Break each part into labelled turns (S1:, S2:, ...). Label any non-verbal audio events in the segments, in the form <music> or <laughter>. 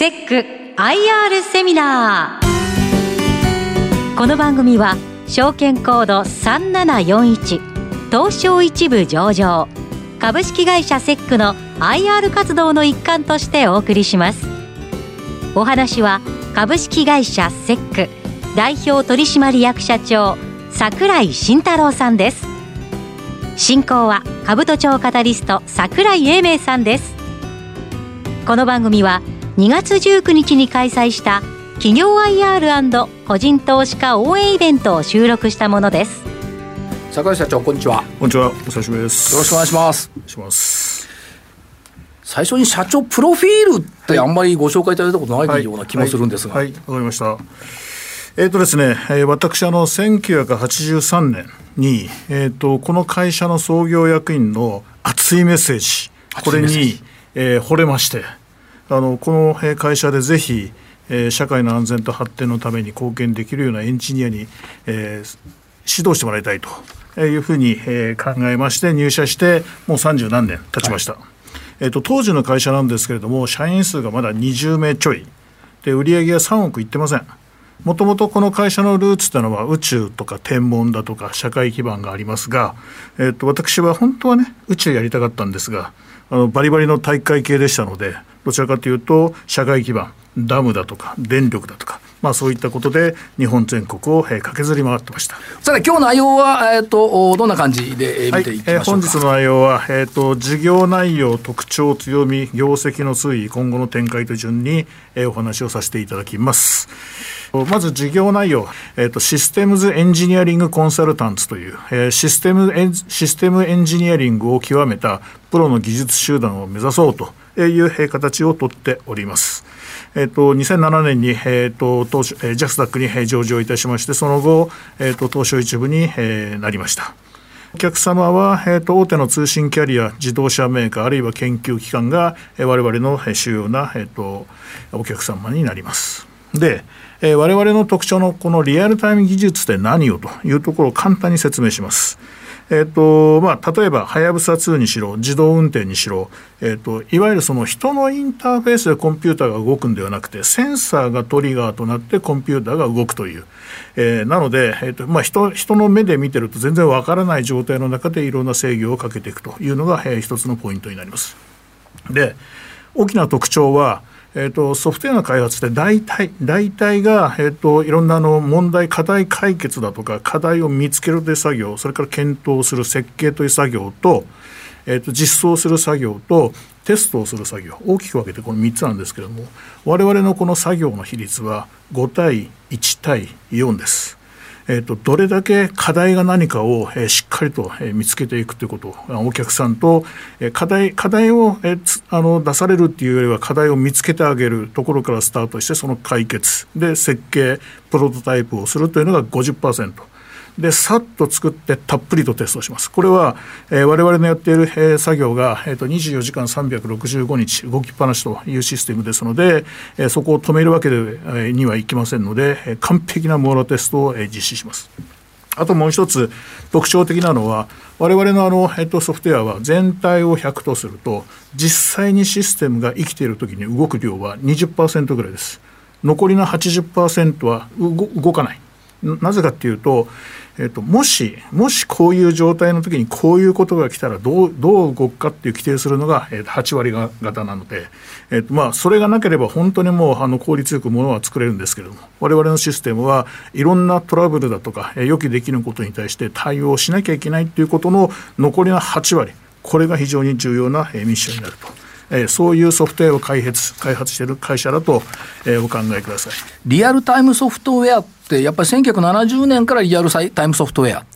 S1: セック IR セミナー。この番組は証券コード3741東証一部上場株式会社セックの IR 活動の一環としてお送りします。お話は株式会社セック代表取締役社長櫻井慎太郎さんです。進行は兜町カタリスト櫻井英明さんです。この番組は2月19日に開催した企業 IR& 個人投資家応援イベントを収録したものです。
S2: 櫻井社長こんにちは。
S3: こんにちは。お久しぶりです。
S2: よろしくお願いします。
S3: お願いします。
S2: 最初に社長プロフィールってあんまりご紹介いただいたことないような気もするんですが。
S3: はいわ、はいはい、かりました。えーとですね、えー、私あの1983年に、えーと、この会社の創業役員の熱いメッセージ。これに、えー、惚れましてあのこの会社でぜひ、えー、社会の安全と発展のために貢献できるようなエンジニアに、えー、指導してもらいたいというふうに、えー、考えまして入社してもう三十何年経ちました、はい、えーと、当時の会社なんですけれども社員数がまだ20名ちょい。で売上は3億いってません。もともとこの会社のルーツというのは宇宙とか天文だとか社会基盤がありますが、えーと私は本当はね宇宙やりたかったんですがあのバリバリの体育会系でしたのでどちらかというと社会基盤ダムだとか電力だとか、まあ、そういったことで日本全国を、えー、駆けずり回ってました。
S2: さて今日の内容は、えーと、どんな感じで、えー、見ていきましょうか、はい、えー、
S3: 本日の内容は、えーと、事業内容特徴強み業績の推移今後の展開と順に、えー、お話をさせていただきます。まず事業内容、えーと、システムズエンジニアリングコンサルタンツという、えー、システムエンシステムエンジニアリングを極めたプロの技術集団を目指そうという形をとっております。えっ、と、2007年に、えっ、と、当初、え、ジャスダックに上場いたしまして、その後、えっ、と、東証一部に、えー、なりました。お客様は、えーと、大手の通信キャリア、自動車メーカー、あるいは研究機関が、えー、我々の主要な、えーと、お客様になります。で、えー、我々の特徴のこのリアルタイム技術って何をというところを簡単に説明します。えっ、とまあ、例えば、はやぶさ2にしろ、自動運転にしろ、えーと、いわゆるその人のインターフェースでコンピューターが動くんではなくて、センサーがトリガーとなってコンピューターが動くという、えー、なので、えーとまあ人、人の目で見てると全然わからない状態の中でいろんな制御をかけていくというのが、えー、一つのポイントになります。で大きな特徴は、えーと、ソフトウェアの開発って大体大体が、えーと、いろんなあの問題課題解決だとか課題を見つけるという作業それから検討する設計という作業と,、えーと、実装する作業とテストをする作業大きく分けてこの3つなんですけれども我々のこの作業の比率は5対1対4です。えーと、どれだけ課題が何かを、えー、しっかりと、えー、見つけていくということお客さんと、えー、課題課題を、えー、あの出されるっていうよりは課題を見つけてあげるところからスタートしてその解決で設計プロトタイプをするというのが50%。でさっと作ってたっぷりとテストします。これは、えー、我々のやっている、えー、作業が、えーと、24時間365日動きっぱなしというシステムですので、えー、そこを止めるわけで、えー、にはいきませんので、えー、完璧なモーラテストを、えー、実施します。あともう一つ特徴的なのは我々のあの、えっと、ソフトウェアは全体を100とすると実際にシステムが生きている時に動く量は20%ぐらいです。残りの80%は動かない。なぜかっていうと、えっと、もし、もしこういう状態の時にこういうことが来たらどう、どう動くかっていう規定するのが、えっと、8割方なので、えっと、まあ、それがなければ本当にもう、あの、効率よくものは作れるんですけれども、我々のシステムはいろんなトラブルだとか、え予期できることに対して対応しなきゃいけないっていうことの残りの8割、これが非常に重要な、えミッションになると。え、そういうソフトウェアを開発開発している会社だと、えー、お考えください
S2: リアルタイムソフトウェアやっぱり1970年からリアルタイムソフトウェア。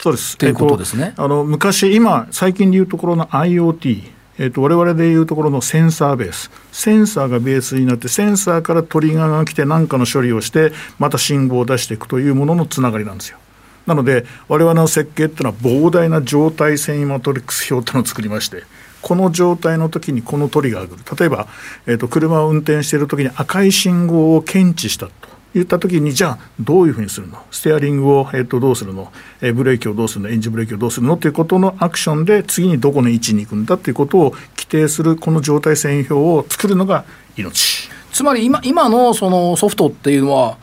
S3: そうです。
S2: ということですね、
S3: えー、あの昔今最近でいうところの IoT えーと、我々でいうところのセンサーベース。センサーがベースになってセンサーからトリガーが来て何かの処理をしてまた信号を出していくというもののつながりなんですよ。なので我々の設計っていうのは膨大な状態遷移マトリックス表っていうのを作りましてこの状態の時にこのトリガーが来る。例えば、えーと、車を運転している時に赤い信号を検知したと言った時にじゃあどういうふうにするの？ステアリングを、えーと、どうするの、えー、ブレーキをどうするの？エンジンブレーキをどうするの？ということのアクションで次にどこの位置に行くんだということを規定するこの状態遷移表を作るのが命。
S2: つまり今今のそのソフトっていうのは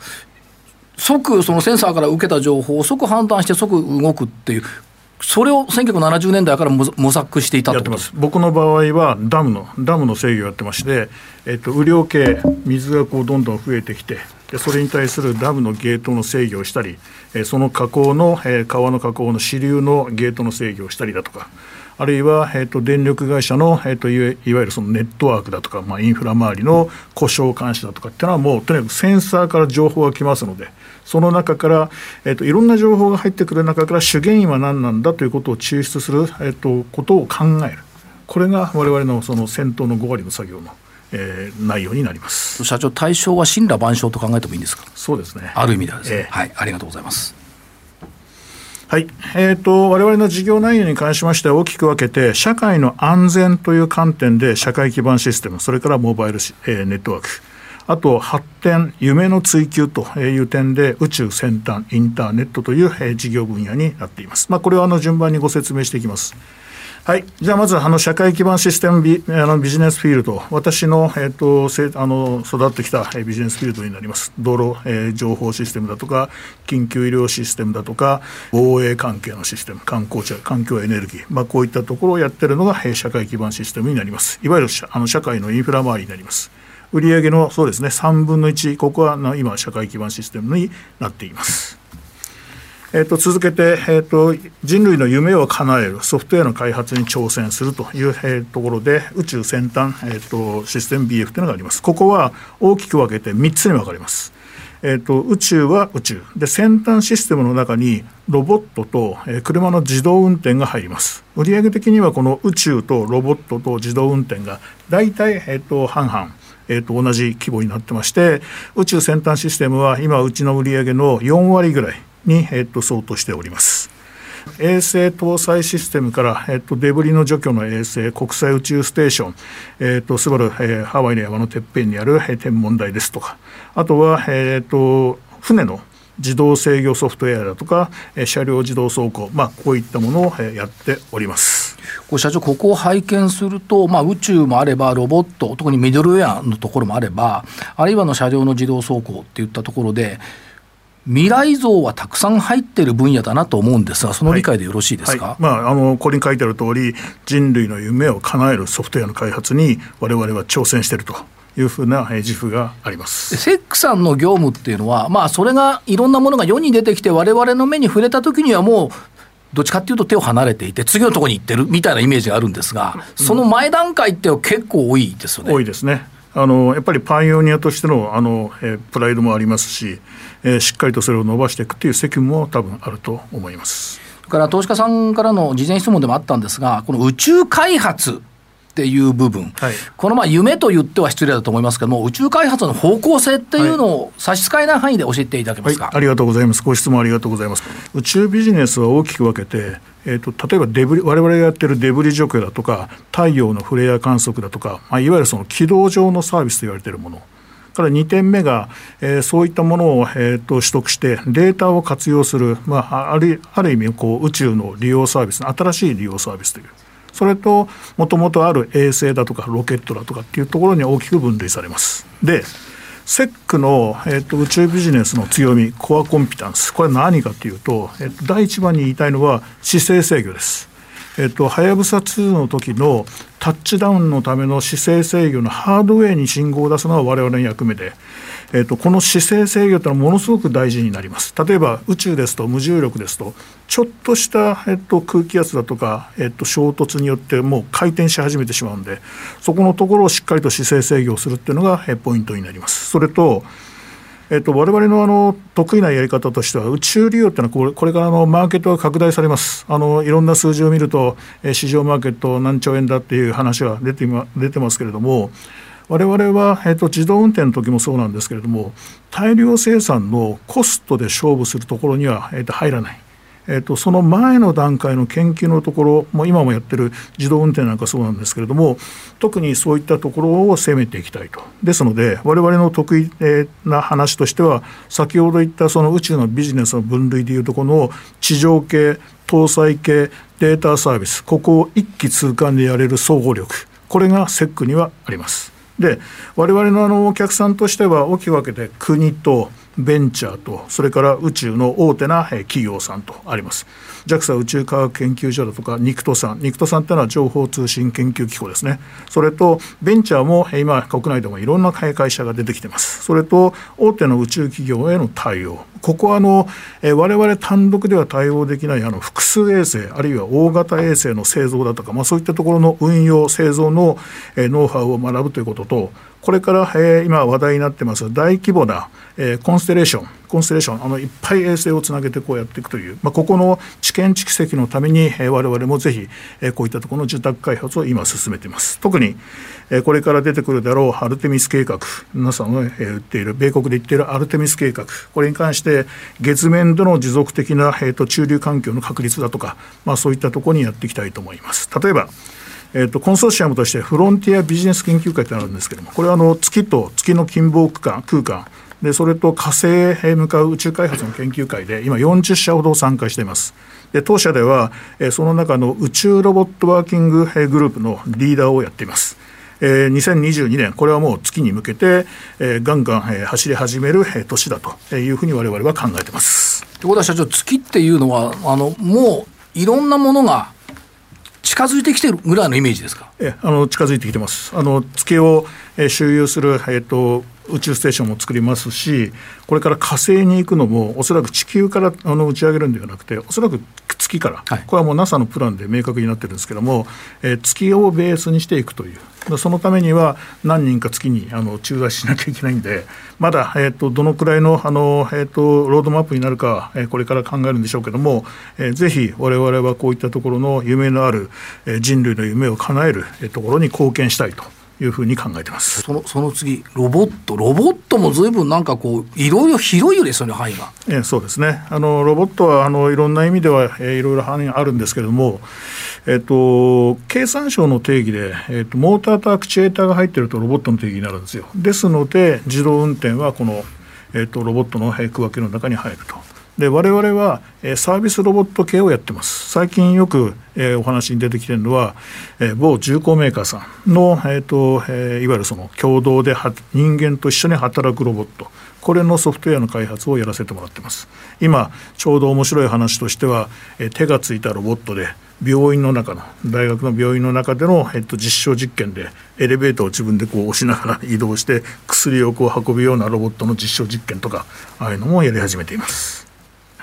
S2: 即そのセンサーから受けた情報を即判断して即動くっていうそれを1970年代から模索していた
S3: やってます。僕の場合はダムのダムの制御をやってまして、えっと、雨量計水がこうどんどん増えてきてでそれに対するダムのゲートの制御をしたり、えその河口の、え川の河口の支流のゲートの制御をしたりだとかあるいは、えーと、電力会社の、えーと、いわいわゆるそのネットワークだとか、まあ、インフラ周りの故障監視だとかっていうのはもうとにかくセンサーから情報が来ますのでその中から、えーと、いろんな情報が入ってくる中から主原因は何なんだということを抽出する、えー、とことを考える。これが我々のその先頭の5割の作業のえー、内容になります。
S2: 社長、対象は神羅万象と考えてもいいんですか？
S3: そうですね。
S2: ある意味ではですね、えー、はい、ありがとうございます。
S3: はい、えーと、我々の事業内容に関しましては大きく分けて社会の安全という観点で社会基盤システムそれからモバイル、えー、ネットワーク。あと発展夢の追求という点で宇宙先端インターネットという、えー、事業分野になっています、まあ、これはあの順番にご説明していきます。はい、じゃあまずあの社会基盤システムビあのビジネスフィールド、私の,、えーと、せあの育ってきたビジネスフィールドになります、道路、えー、情報システムだとか、緊急医療システムだとか、防衛関係のシステム、観光地、環境エネルギー、まあ、こういったところをやってるのが、えー、社会基盤システムになります。いわゆるあの社会のインフラ周りになります。売上のそうですね3分の1、ここは今、社会基盤システムになっています。えー、と続けて、えーと、人類の夢を叶えるソフトウェアの開発に挑戦するという、えー、ところで宇宙先端、えーと、システム BF というのがあります。ここは大きく分けて3つに分かれます。えーと、宇宙は宇宙で先端システムの中にロボットと、えー、車の自動運転が入ります売上的にはこの宇宙とロボットと自動運転が大体、えー、と半々えー、と同じ規模になってまして宇宙先端システムは今うちの売上の4割ぐらいに、えっと、相当しております。衛星搭載システムから、えっと、デブリの除去の衛星、国際宇宙ステーション、えっと、スバル、えー、ハワイの山のてっぺんにある、えー、天文台ですとか、あとは、えっと、船の自動制御ソフトウェアだとか、えー、車両自動走行、まあ、こういったものを、えー、やっております。
S2: これ社長、ここを拝見すると、まあ、宇宙もあれば、ロボット、特にミドルウェアのところもあれば、あるいはの車両の自動走行っていったところで、未来像はたくさん入っている分野だなと思うんですが、その理解でよろしいですか、はい
S3: はい、まあ、あのここに書いてある通り、人類の夢を叶えるソフトウェアの開発に、われわれは挑戦していると。いうふうな自負があります
S2: セックさんの業務っていうのは、まあ、それがいろんなものが世に出てきて、われわれの目に触れたときにはもう、どっちかっていうと手を離れていて、次のところに行ってるみたいなイメージがあるんですが、その前段階って結構多いですよね。
S3: 多いですね。あのやっぱりパイオニアとしてのあの、え、プライドもありますし、え、しっかりとそれを伸ばしていくという責務も多分あると思います。
S2: から投資家さんからの事前質問でもあったんですが、この宇宙開発っていう部分、はい、このまあ夢と言っては失礼だと思いますけども、宇宙開発の方向性っていうのを差し支えない範囲で教えていただけますか、
S3: はい、ありがとうございます、ご質問ありがとうございます。宇宙ビジネスは大きく分けて、えーと、例えばデブリ我々がやってるデブリ除去だとか、太陽のフレア観測だとか、まあ、いわゆるその軌道上のサービスと言われているもの。から2点目が、えー、そういったものを、えーと、取得してデータを活用する、まあ、あるある意味こう宇宙の利用サービス新しい利用サービスというそれともともとある衛星だとかロケットだとかっていうところに大きく分類されます。でセックの、えーと、宇宙ビジネスの強みコアコンピタンスこれは何かというと、えーと、第一番に言いたいのは姿勢制御です。えっと、はやぶさ2の時のタッチダウンのための姿勢制御のハードウェアに信号を出すのは我々の役目で、えーと、この姿勢制御というのはものすごく大事になります。例えば宇宙ですと無重力ですとちょっとした、えーと、空気圧だとか、えーと、衝突によってもう回転し始めてしまうんでそこのところをしっかりと姿勢制御をするっていうのが、え、ポイントになります。それとえっと、我々のあの得意なやり方としては、宇宙利用っていうのはこれ、これからのマーケットが拡大されます、あのいろんな数字を見ると、え市場マーケット何兆円だっていう話は出て出てますけれども、我々は、えーと、自動運転の時もそうなんですけれども大量生産のコストで勝負するところには、えーと、入らない。えーと、その前の段階の研究のところも今もやってる自動運転なんかそうなんですけれども特にそういったところを攻めていきたいとですので我々の得意な話としては先ほど言ったその宇宙のビジネスの分類でいうとこの地上系搭載系データサービスここを一気通貫でやれる総合力これがセックにはあります。で我々のあのお客さんとしては大きく分けて国とベンチャーとそれから宇宙の大手な企業さんとあります。JAXA 宇宙科学研究所だとか NICTO さん。NICTO さんっていうのは情報通信研究機構ですね。それとベンチャーも今国内でもいろんな会社が出てきてます。それと大手の宇宙企業への対応。ここはあの、我々単独では対応できないあの複数衛星あるいは大型衛星の製造だとか、まあ、そういったところの運用製造の、ノウハウを学ぶということとこれから、えー、今話題になってます大規模な、えー、コンステレーションコンステレーションあのいっぱい衛星をつなげてこうやっていくという、まあ、ここの知見蓄積のために、えー、我々もぜひ、えー、こういったところの受託開発を今進めています。特に、えー、これから出てくるだろうアルテミス計画皆さんが、えー、言っている米国で言っているアルテミス計画これに関して月面での持続的な、えーと、駐留環境の確立だとか、まあ、そういったところにやっていきたいと思います。例えばえーと、コンソーシアムとしてフロンティアビジネス研究会ってあるんですけどもこれはあの月と月の近傍区間空間。でそれと火星へ向かう宇宙開発の研究会で今40社ほど参加しています。で当社では、えー、その中の宇宙ロボットワーキンググループのリーダーをやっています。えー、2022年、これはもう月に向けて、えー、ガンガン、えー、走り始める、えー、年だというふうにわれわれは考えてます。
S2: ということは社長、月っていうのは、あのもういろんなものが近づいてきてるぐらいのイメージですか？
S3: えあの近づいてきてます。あの月を、え周遊する、えーと、宇宙ステーションも作りますし、これから火星に行くのも、おそらく地球からあの打ち上げるんではなくて、おそらく月から、はい、これはもう NASA のプランで明確になってるんですけども、えー、月をベースにしていくという、そのためには何人か月にあの駐在しなきゃいけないんで、まだ、えーと、どのくらいのあの、えーと、ロードマップになるか、えー、これから考えるんでしょうけども、えー、ぜひわれわれはこういったところの夢のある、えー、人類の夢を叶える、えー、ところに貢献したいと。いうふうに考えてます
S2: そのその次、ロボット、ロボットもずいぶんなんかこう、いろいろ広いよね、その範囲が。
S3: えそうですね、あのロボットはあのいろんな意味では、えー、いろいろ範囲があるんですけれども、えっと、経産省の定義で、えっと、モーターとアクチュエーターが入ってるとロボットの定義になるんですよ。ですので、自動運転はこの、えっと、ロボットの区分けの中に入ると。で我々は、え、サービスロボット系をやってます。最近よく、え、お話に出てきてるのは、え、某重工メーカーさんの、えーとえ、いわゆるその共同で人間と一緒に働くロボット。これのソフトウェアの開発をやらせてもらってます。今ちょうど面白い話としては、え、手がついたロボットで病院の中の大学の病院の中での、えっと、実証実験でエレベーターを自分でこう押しながら移動して薬をこう運ぶようなロボットの実証実験とかああいうのもやり始めています。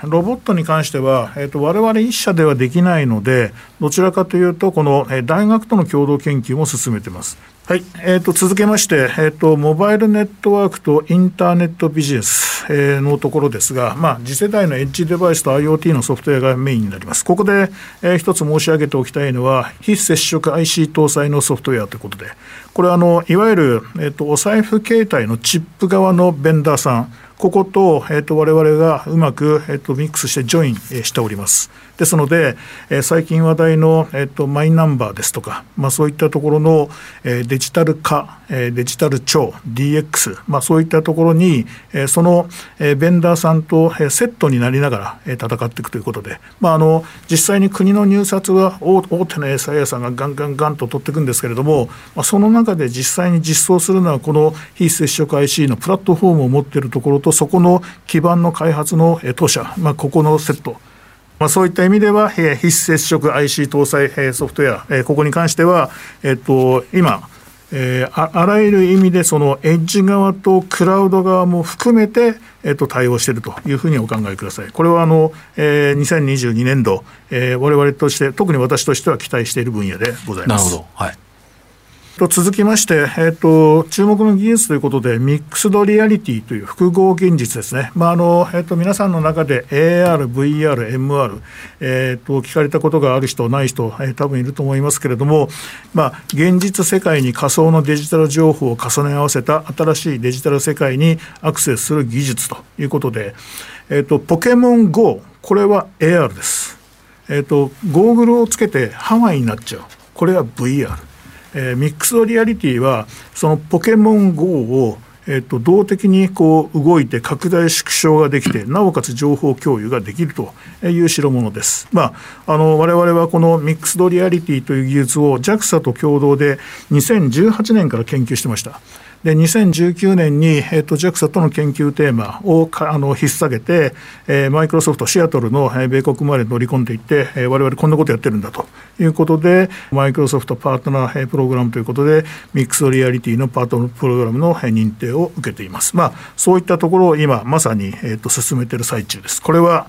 S3: ロボットに関しては、えーと、我々一社ではできないので、どちらかというと、この、えー、大学との共同研究も進めています。はい、えーと、続けまして、えーと、モバイルネットワークとインターネットビジネス、えー、のところですが、まあ、次世代のエッジデバイスと IoT のソフトウェアがメインになります。ここで、えー、一つ申し上げておきたいのは、非接触 IC 搭載のソフトウェアということで、これはあのいわゆる、えーとお財布携帯のチップ側のベンダーさん、ここと、えっ、ー、と、我々がうまく、えっ、と、ミックスしてジョイン、しております。ですので、えー、最近話題の、えっ、と、マイナンバーですとか、まあ、そういったところの、えー、デジタル化、えー、デジタル庁、DX、まあ、そういったところに、えー、その、えー、ベンダーさんと、えー、セットになりながら、えー、戦っていくということで、まあ、あの、実際に国の入札は大大手の SIA さんがガンガンガンと取っていくんですけれども、まあ、その中で実際に実装するのは、この非接触 IC のプラットフォームを持っているところと、そこの基盤の開発のえ当社、まあ、ここのセット、まあ、そういった意味では、非接触 IC 搭載ソフトウェア、ここに関しては、えっと、今、えー、ああらゆる意味でそのエッジ側とクラウド側も含めて、えっと、対応しているというふうにお考えください。これはあの、えー、2022年度、えー、我々として、特に私としては期待している分野でございます。
S2: なるほど。はい。
S3: と続きまして、えーと、注目の技術ということで、ミックスドリアリティという複合現実ですね、まああのえーと、皆さんの中で AR、VR、MR、えーと、聞かれたことがある人、ない人、えー、多分いると思いますけれども、まあ、現実世界に仮想のデジタル情報を重ね合わせた新しいデジタル世界にアクセスする技術ということで、えー、とポケモン GO、これは AR です。えー、とゴーグルをつけてハワイになっちゃう、これは VR。えー、ミックスドリアリティはそのポケモン GO をえっと、動的にこう動いて拡大縮小ができてなおかつ情報共有ができるという代物です。まあ、あの我々はこのミックスドリアリティという技術を JAXA と共同で2018年から研究してました。で2019年に、えーと、JAXA との研究テーマをあの引っ提げて、えー、マイクロソフト、シアトルの、えー、米国まで乗り込んでいって、えー、我々こんなことやってるんだということで、マイクロソフトパートナー、えー、プログラムということで、ミックスリアリティのパートナープログラムの、えー、認定を受けています。まあ、そういったところを今、まさに、えーと進めている最中です。これは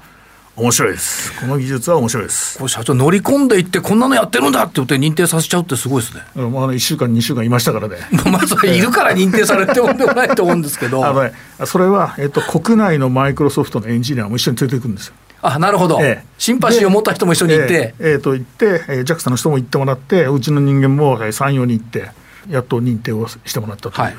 S3: 面白いです。この技術は面白いです。
S2: これ社長乗り込んでいってこんなのやってるんだって言って認定させちゃうってすごいですね。
S3: まあ、1週間2週間いましたからね。
S2: まあそれいるから認定されてもでもないと思うんですけど。<laughs>
S3: あの、ね、それは、えっと、国内のマイクロソフトのエンジニアも一緒に連れていくんですよ。
S2: あなるほど、ええ、シンパシーを持った人も一緒に行って。
S3: ええー、と行って、えー、JAXA の人も行ってもらって、うちの人間も3、4人行って、やっと認定をしてもらったという。はい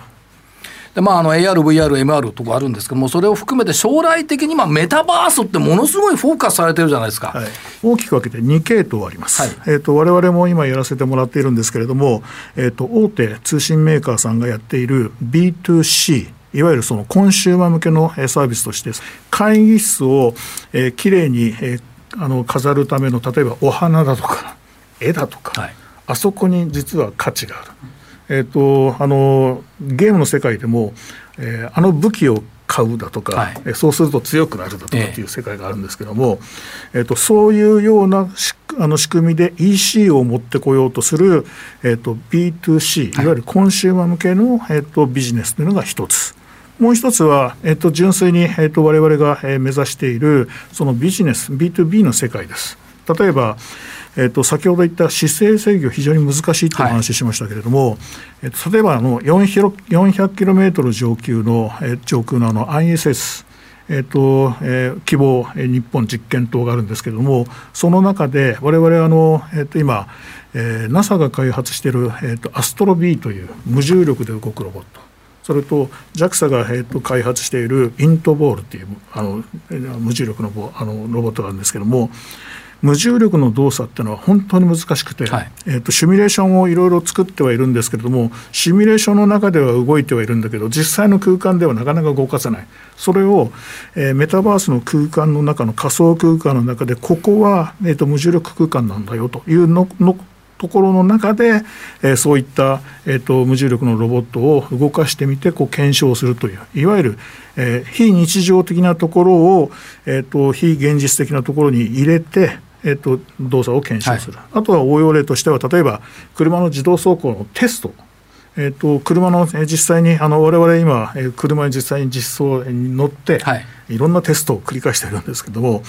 S2: でまあ、あの AR、VR、MR とかあるんですけども、それを含めて将来的にまあメタバースってものすごいフォーカスされてるじゃないですか、はい、
S3: 大きく分けて2系統あります、はい。えーと、我々も今やらせてもらっているんですけれども、えーと、大手通信メーカーさんがやっている B2C、いわゆるそのコンシューマー向けのサービスとして、会議室を、えー、きれいに、えー、あの飾るための、例えばお花だとか、絵だとか、はい、あそこに実は価値がある。えーと、あのゲームの世界でも、えー、あの武器を買うだとか、はい、そうすると強くなるだとかっていう世界があるんですけども、えー、えーとそういうようなあの仕組みで EC を持ってこようとする、えーと、B2C、いわゆるコンシューマー向けの、えーと、ビジネスというのが一つ。もう一つは、えっと、純粋に、えっと、我々が目指しているそのビジネス B2B の世界です。例えば、えーと、先ほど言った姿勢制御非常に難しいという話しましたけれども、はい、えーと、例えばあの 400, キロメートル上級の、えー、上空のあの ISS えーとえー、希望、えー、日本実験棟があるんですけれども、その中で、われわれ、えー、と今、えー、NASA が開発している、えーと、アストロビーという無重力で動くロボット、それと JAXA が、えーと、開発しているイントボールというあの無重力のあのロボットがあるんですけれども、無重力の動作っていうのは本当に難しくて、はい、えーと、シミュレーションをいろいろ作ってはいるんですけれどもシミュレーションの中では動いてはいるんだけど実際の空間ではなかなか動かせない。それを、えー、メタバースの空間の中の仮想空間の中でここは、えーと、無重力空間なんだよというののところの中で、えー、そういった、えーと、無重力のロボットを動かしてみてこう検証するといういわゆる、えー、非日常的なところを、えーと非現実的なところに入れてえっと、動作を検証する、はい、あとは応用例としては例えば車の自動走行のテスト。えーと、車の実際にあの我々今車に実際に実装に乗って、はい、いろんなテストを繰り返しているんですけども、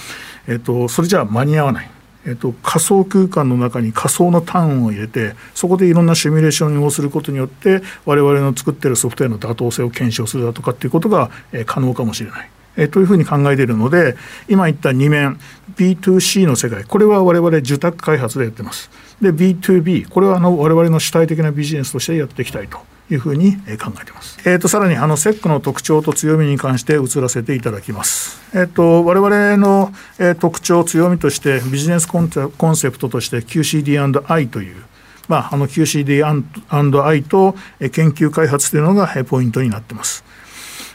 S3: えーと、それじゃ間に合わない、えーと、仮想空間の中に仮想の単を入れてそこでいろんなシミュレーションをすることによって我々の作っているソフトウェアの妥当性を検証するだとかっていうことが、えー、可能かもしれない。えというふうに考えているので今言った2面 B2C の世界これは我々受託開発でやってますで B2B これはあの我々の主体的なビジネスとしてやっていきたいというふうに考えています。えーと、さらにあの SEC の特徴と強みに関して移らせていただきます。えっ、ー、と我々の、えー、特徴強みとしてビジネスコンセプトとして QCD&I というまあ、あの QCD&I と研究開発というのがポイントになっています。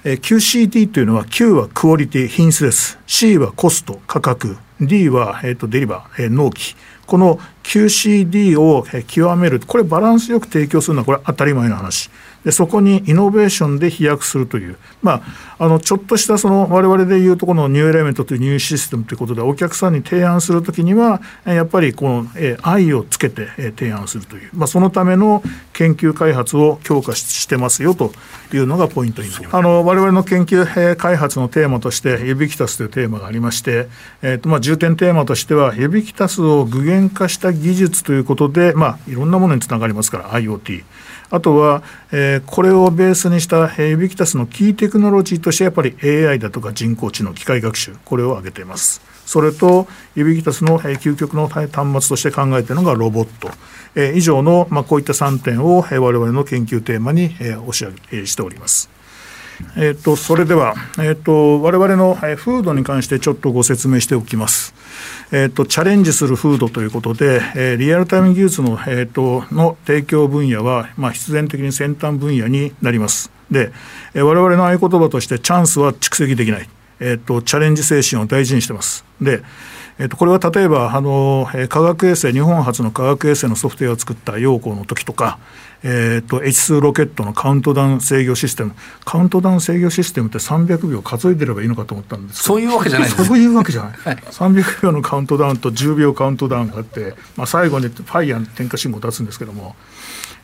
S3: えー、QCD というのは Q はクオリティ品質です。C はコスト価格。D は、えーと、デリバー、えー、納期。この QCD を極める。これバランスよく提供するのはこれ当たり前の話。でそこにイノベーションで飛躍するという、まあ、あのちょっとしたその我々でいうとこのニューエレメントというニューシステムということでお客さんに提案するときにはやっぱりこの、え愛をつけて、え提案するという、まあ、そのための研究開発を強化してますよというのがポイントになります。あの我々の研究開発のテーマとしてユビキタスというテーマがありまして、えーとまあ、重点テーマとしてはユビキタスを具現化した技術ということで、まあ、いろんなものにつながりますから IoT あとは、えー、これをベースにしたユビキタスのキーテクノロジーとしてやっぱり AI だとか人工知能機械学習これを挙げています。それとユビキタスの究極の端末として考えているのがロボット、えー、以上の、まあ、こういった3点を我々の研究テーマに、えー、押し上げしております。えーと、それでは、えーと、我々のフードに関してちょっとご説明しておきます。えーと、チャレンジする風土ということで、えー、リアルタイム技術の,、えーと、の提供分野は、まあ、必然的に先端分野になります。で、えー、我々の合言葉として、チャンスは蓄積できない、えーと、チャレンジ精神を大事にしてます。でえっと、これは例えばあの、えー、科学衛星日本初の科学衛星のソフトウェアを作った陽光の時とか、えーと、H2 ロケットのカウントダウン制御システム。カウントダウン制御システムって300秒数えてればいいのかと思ったんです
S2: そういうわけじゃない
S3: そういうわけじゃない、<laughs> はい、300秒のカウントダウンと10秒カウントダウンがあって、まあ、最後にファイヤー点火信号を出すんですけども。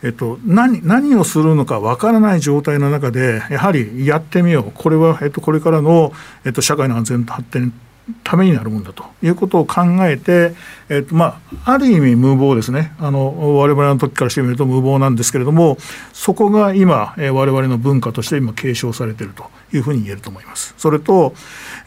S3: えっと、何何をするのかわからない状態の中で、やはりやってみよう、これは、えっと、これからの、えっと、社会の安全と発展ためになるもんだということを考えて、えっとまあ、ある意味無謀ですねあの我々の時からしてみると無謀なんですけれどもそこが今、えー、我々の文化として今継承されているというふうに言えると思います。それと,、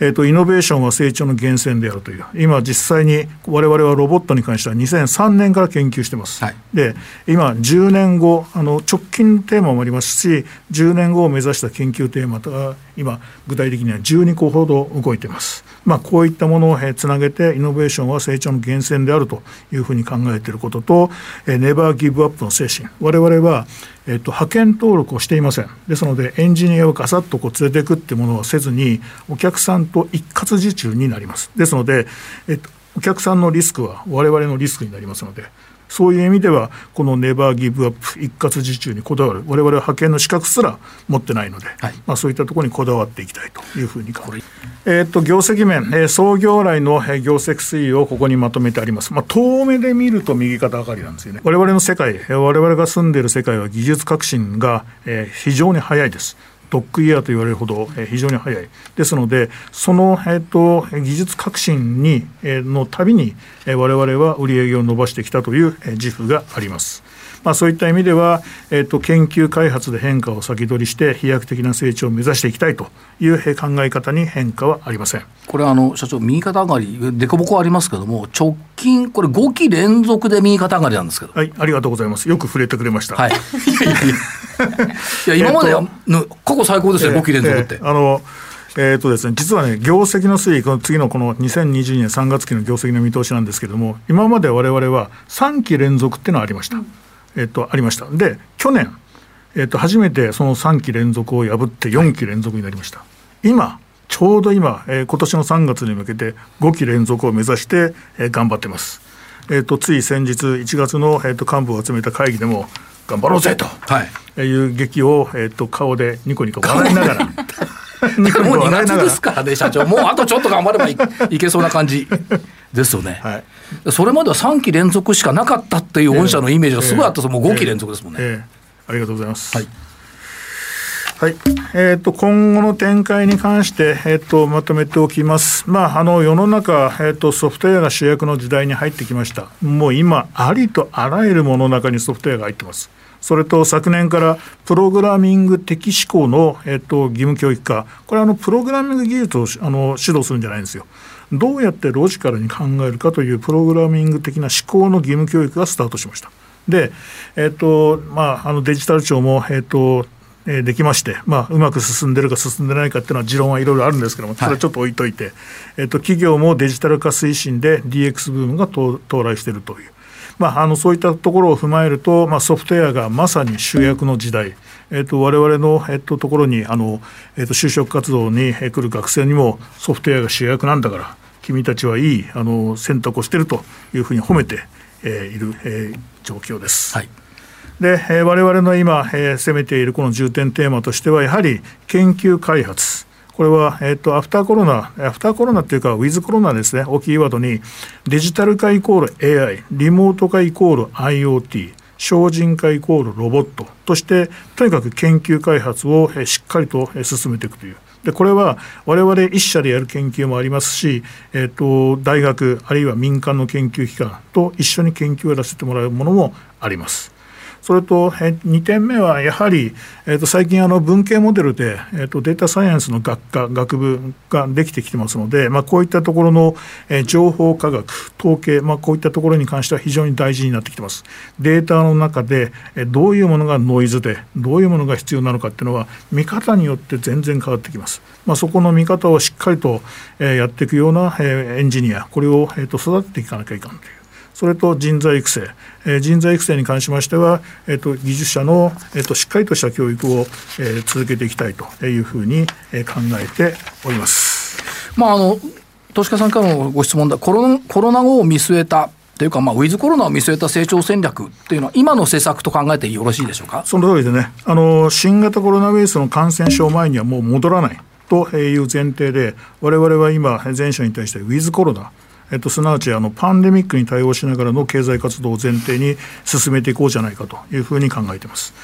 S3: えーと、イノベーションは成長の源泉であるという今実際に我々はロボットに関しては2003年から研究してます。はい、で今10年後あの直近テーマもありますし10年後を目指した研究テーマが今具体的には12個ほど動いています。まあ、こういったものをつなげてイノベーションは成長の源泉であるというふうに考えていることと、ネバーギブアップの精神。我々はえっと、派遣登録をしていません。ですのでエンジニアをガサッとこう連れていくっていうものをせずにお客さんと一括受注になります。ですので、えっと、お客さんのリスクは我々のリスクになりますのでそういう意味では、このネバーギブアップ、一括受注にこだわる、われわれは派遣の資格すら持ってないので、はい、まあ、そういったところにこだわっていきたいというふうに考ええー、っと業績面、えー、創業来の業績推移をここにまとめてあります。まあ、遠目で見ると右肩上がりなんですよね。われわれの世界、われわれが住んでいる世界は技術革新が、えー、非常に早いです。ドッグイヤーと言われるほど、えー、非常に早い。ですので、その、えーと、技術革新に、えー、のたびに、えー、我々は売り上げを伸ばしてきたという、えー、自負があります。まあ、そういった意味では、えーと、研究開発で変化を先取りして飛躍的な成長を目指していきたいという考え方に変化はありません。
S2: これあの社長右肩上がり凸凹ありますけども直近これ5期連続で右肩上がりなんですけど。
S3: はいありがとうございます。よく触れてくれました。はい。<laughs> <laughs> <laughs> いやいやいや
S2: いや今までの過去最高ですよ、えー、5期連続って。
S3: えー、あのえーとですね、実はね、業績の推移、この次のこの2022年3月期の業績の見通しなんですけれども、今までわれわれは3期連続っていうのはありました。うん、えっ、ー、と、ありました。で、去年、えっ、ー、と、初めてその3期連続を破って4期連続になりました。はい、今、ちょうど今、えー、今年の3月に向けて5期連続を目指して、えー、頑張ってます。えーと、つい先日1月の、えーと幹部を集めた会議でも頑張ろうぜと、はい、いう劇を、えーと、顔でニコニコ笑いながら。
S2: もう2月ですからね、社長、もうあとちょっと頑張ればいい <laughs> けそうな感じですよね、はい、それまでは3期連続しかなかったっていう御社のイメージがすごいあった。もう5期連続ですもんね、えーえ
S3: ー、ありがとうございます。はい。はい。えーと、今後の展開に関して、えーと、まとめておきます、まあ、あの世の中、えーと、ソフトウェアが主役の時代に入ってきました、もう今、ありとあらゆるものの中にソフトウェアが入ってます。それと昨年からプログラミング的思考の、えっと、義務教育化、これはあのプログラミング技術をあの指導するんじゃないんですよ。どうやってロジカルに考えるかというプログラミング的な思考の義務教育がスタートしました。で、えっとまあ、あのデジタル庁も、えっとえできまして、まあ、うまく進んでるか進んでないかっていうのは持論はいろいろあるんですけども、それはちょっと置いといて、はい、えっと、企業もデジタル化推進で DX ブームが到来しているという。まあ、あのそういったところを踏まえると、まあ、ソフトウェアがまさに主役の時代、えーと、我々の、えーと、ところにあの、えーと、就職活動に来る学生にもソフトウェアが主役なんだから君たちはいいあの選択をしているというふうに褒めて、えー、いる、えー、状況です。はい。で、えー、我々の今、えー、攻めているこの重点テーマとしてはやはり研究開発これは、えっ、と、アフターコロナ、アフターコロナっていうか、ウィズコロナですね、大きいワードに、デジタル化イコール AI、リモート化イコール IoT、精進化イコールロボットとして、とにかく研究開発をしっかりと進めていくという。でこれは我々一社でやる研究もありますし、えーと、大学あるいは民間の研究機関と一緒に研究をやらせてもらうものもあります。それと2点目はやはり、えー、と最近あの文系モデルで、えー、とデータサイエンスの学科学部ができてきてますので、まあ、こういったところの、えー、情報科学統計、まあ、こういったところに関しては非常に大事になってきてます。データの中で、えー、どういうものがノイズでどういうものが必要なのかっていうのは見方によって全然変わってきます、まあ、そこの見方をしっかりと、えー、やっていくような、えー、エンジニアこれを、えー、と育てていかなきゃいかんという。それと人材育成、えー、人材育成に関しましては、えーと、技術者の、えーと、しっかりとした教育を、えー、続けていきたいというふうに、えー、考えております。
S2: まああの投資家さんからのご質問だ。コロナコロナ後を見据えたというか、まあ、ウィズコロナを見据えた成長戦略っていうのは、今の施策と考えてよろしいでしょうか？
S3: その通りでね。あの、新型コロナウイルスの感染症前にはもう戻らないという前提で、われわれは今、全社に対してウィズコロナ、えっと、すなわちあのパンデミックに対応しながらの経済活動を前提に進めていこうじゃないかというふうに考えています。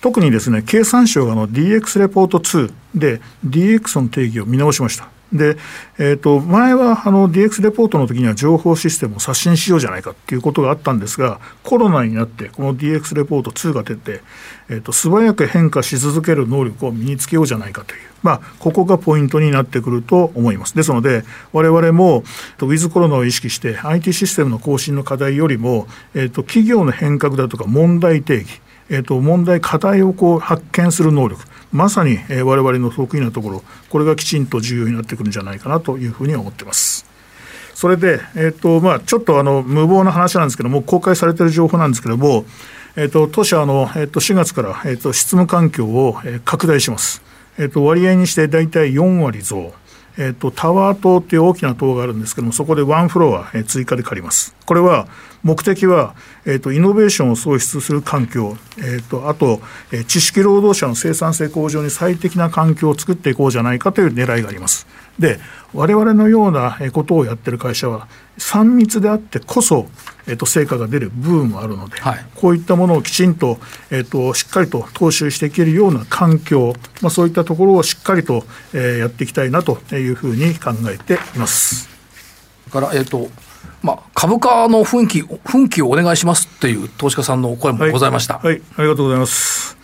S3: 特にですね経産省がの DX レポート2で DX の定義を見直しました。で、えー、と前はあの DX レポートの時には情報システムを刷新しようじゃないかっていうことがあったんですがコロナになってこの DX レポート2が出て、えー、と素早く変化し続ける能力を身につけようじゃないかというまあ、ここがポイントになってくると思います。ですので、我々も、ウィズコロナを意識して、IT システムの更新の課題よりも、えっと、企業の変革だとか問題定義、えっと、問題、課題をこう発見する能力、まさに、え、我々の得意なところ、これがきちんと重要になってくるんじゃないかなというふうに思ってます。それで、えーとまあ、ちょっとあの無謀な話なんですけども、公開されている情報なんですけども、えーと、当社の、えーと、4月から、えーと、執務環境を、え、拡大します。えっと、割合にして大体4割増。えっと、タワー棟っていう大きな棟があるんですけども、そこでワンフロア、え追加で借ります。これは、目的は、えっと、イノベーションを創出する環境、えっと、あと、え知識労働者の生産性向上に最適な環境を作っていこうじゃないかという狙いがあります。で、我々のようなことをやってる会社は、3密であってこそ、えっと、成果が出る部分もあるので、はい、こういったものをきちんと、えっと、しっかりと踏襲していけるような環境、まあ、そういったところをしっかりと、えー、やっていきたいなというふうに考えています。
S2: から、えっとまあ、株価の雰囲気、雰囲気をお願いしますっていう投資家さんのお声もございました。
S3: はい、はい、ありがとうございます。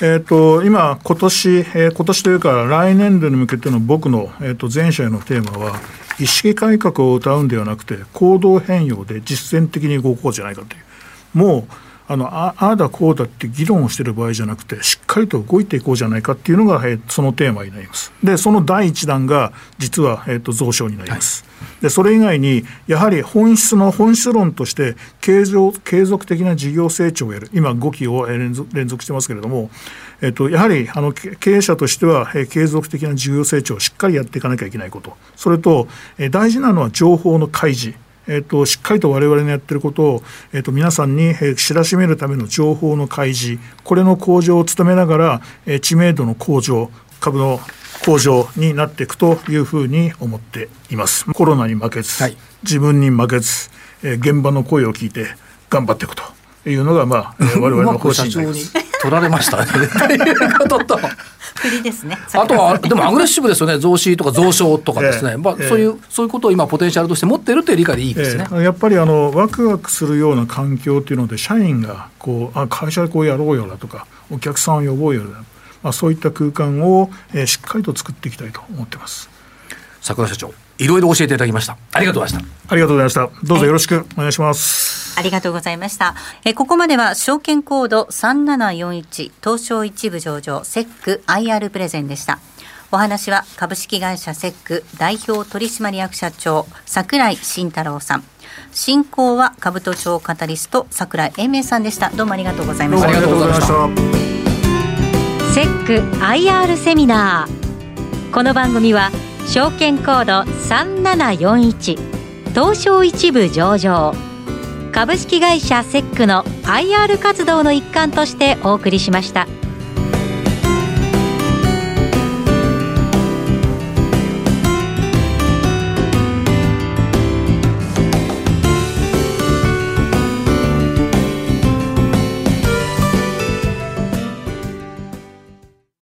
S3: えーと、今、今年、えー、今年というか、来年度に向けての僕の、えーと、全社へのテーマは、意識改革を謳うんではなくて、行動変容で実践的に動こうじゃないかという、もうあのああだこうだって議論をしている場合じゃなくてしっかりと動いていこうじゃないかっていうのが、えー、そのテーマになります。でその第一弾が実は、えーと、増床になります、はい、でそれ以外にやはり本質の本質論として継続継続的な事業成長をやる。今5期を連続連続してますけれどもえっと、やはりあの経営者としては、え継続的な事業成長をしっかりやっていかなきゃいけないこと、それと、え大事なのは情報の開示、えーと、しっかりと我々のやってることを、えーと、皆さんに、えー、知らしめるための情報の開示、これの向上を努めながら、えー、知名度の向上、株の向上になっていくというふうに思っています。コロナに負けず、はい、自分に負けず、えー、現場の声を聞いて頑張っていくというのが、まあ、我々の方針です。
S2: 取られましたね。<laughs> ということと。
S1: 振りですね。
S2: あとは、でもアグレッシブですよね。増資とか増床とかですね。えー、まあ、そういう、そういうことを今ポテンシャルとして持ってるという理解でいいですね。え
S3: ー、やっぱりあの、ワクワクするような環境っていうので、社員が、こう、あ、会社でこうやろうよだとか、お客さんを呼ぼうよだ。まあ、そういった空間を、えー、しっかりと作っていきたいと思ってます。
S2: 桜社長、いろいろ教えていただきました。ありがとうございました。
S3: ありがとうございました。どうぞよろしくお願いします。
S1: ありがとうございました。えここまでは証券コード3741東証一部上場セック IR プレゼンでした。お話は株式会社セック代表取締役社長櫻井慎太郎さん。進行は株都庁カタリスト櫻井英明さんでした。どうもありがとうございました。ありがとうございました。セック IR セミナー。この番組は証券コード3741東証一部上場株式会社セックの IR 活動の一環としてお送りしました。